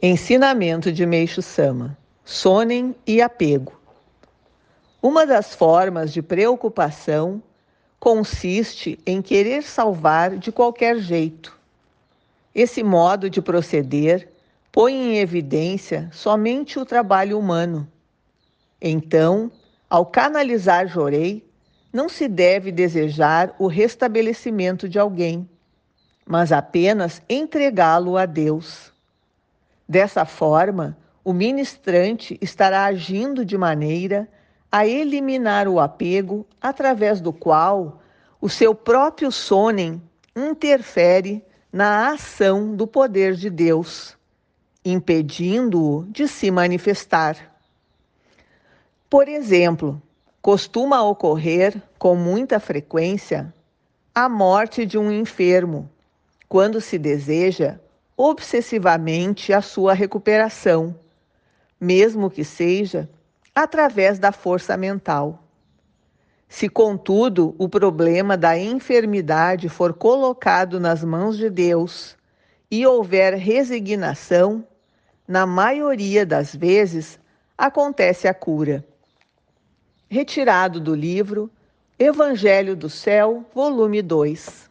Ensinamento de Meixo Sama: Sonem e apego. Uma das formas de preocupação consiste em querer salvar de qualquer jeito. Esse modo de proceder põe em evidência somente o trabalho humano. Então, ao canalizar Jorei, não se deve desejar o restabelecimento de alguém, mas apenas entregá-lo a Deus. Dessa forma, o ministrante estará agindo de maneira a eliminar o apego através do qual o seu próprio sonem interfere na ação do poder de Deus, impedindo-o de se manifestar. Por exemplo, costuma ocorrer com muita frequência a morte de um enfermo, quando se deseja obsessivamente a sua recuperação, mesmo que seja através da força mental. Se, contudo, o problema da enfermidade for colocado nas mãos de Deus e houver resignação, na maioria das vezes acontece a cura. Retirado do livro Evangelho do Céu, volume 2.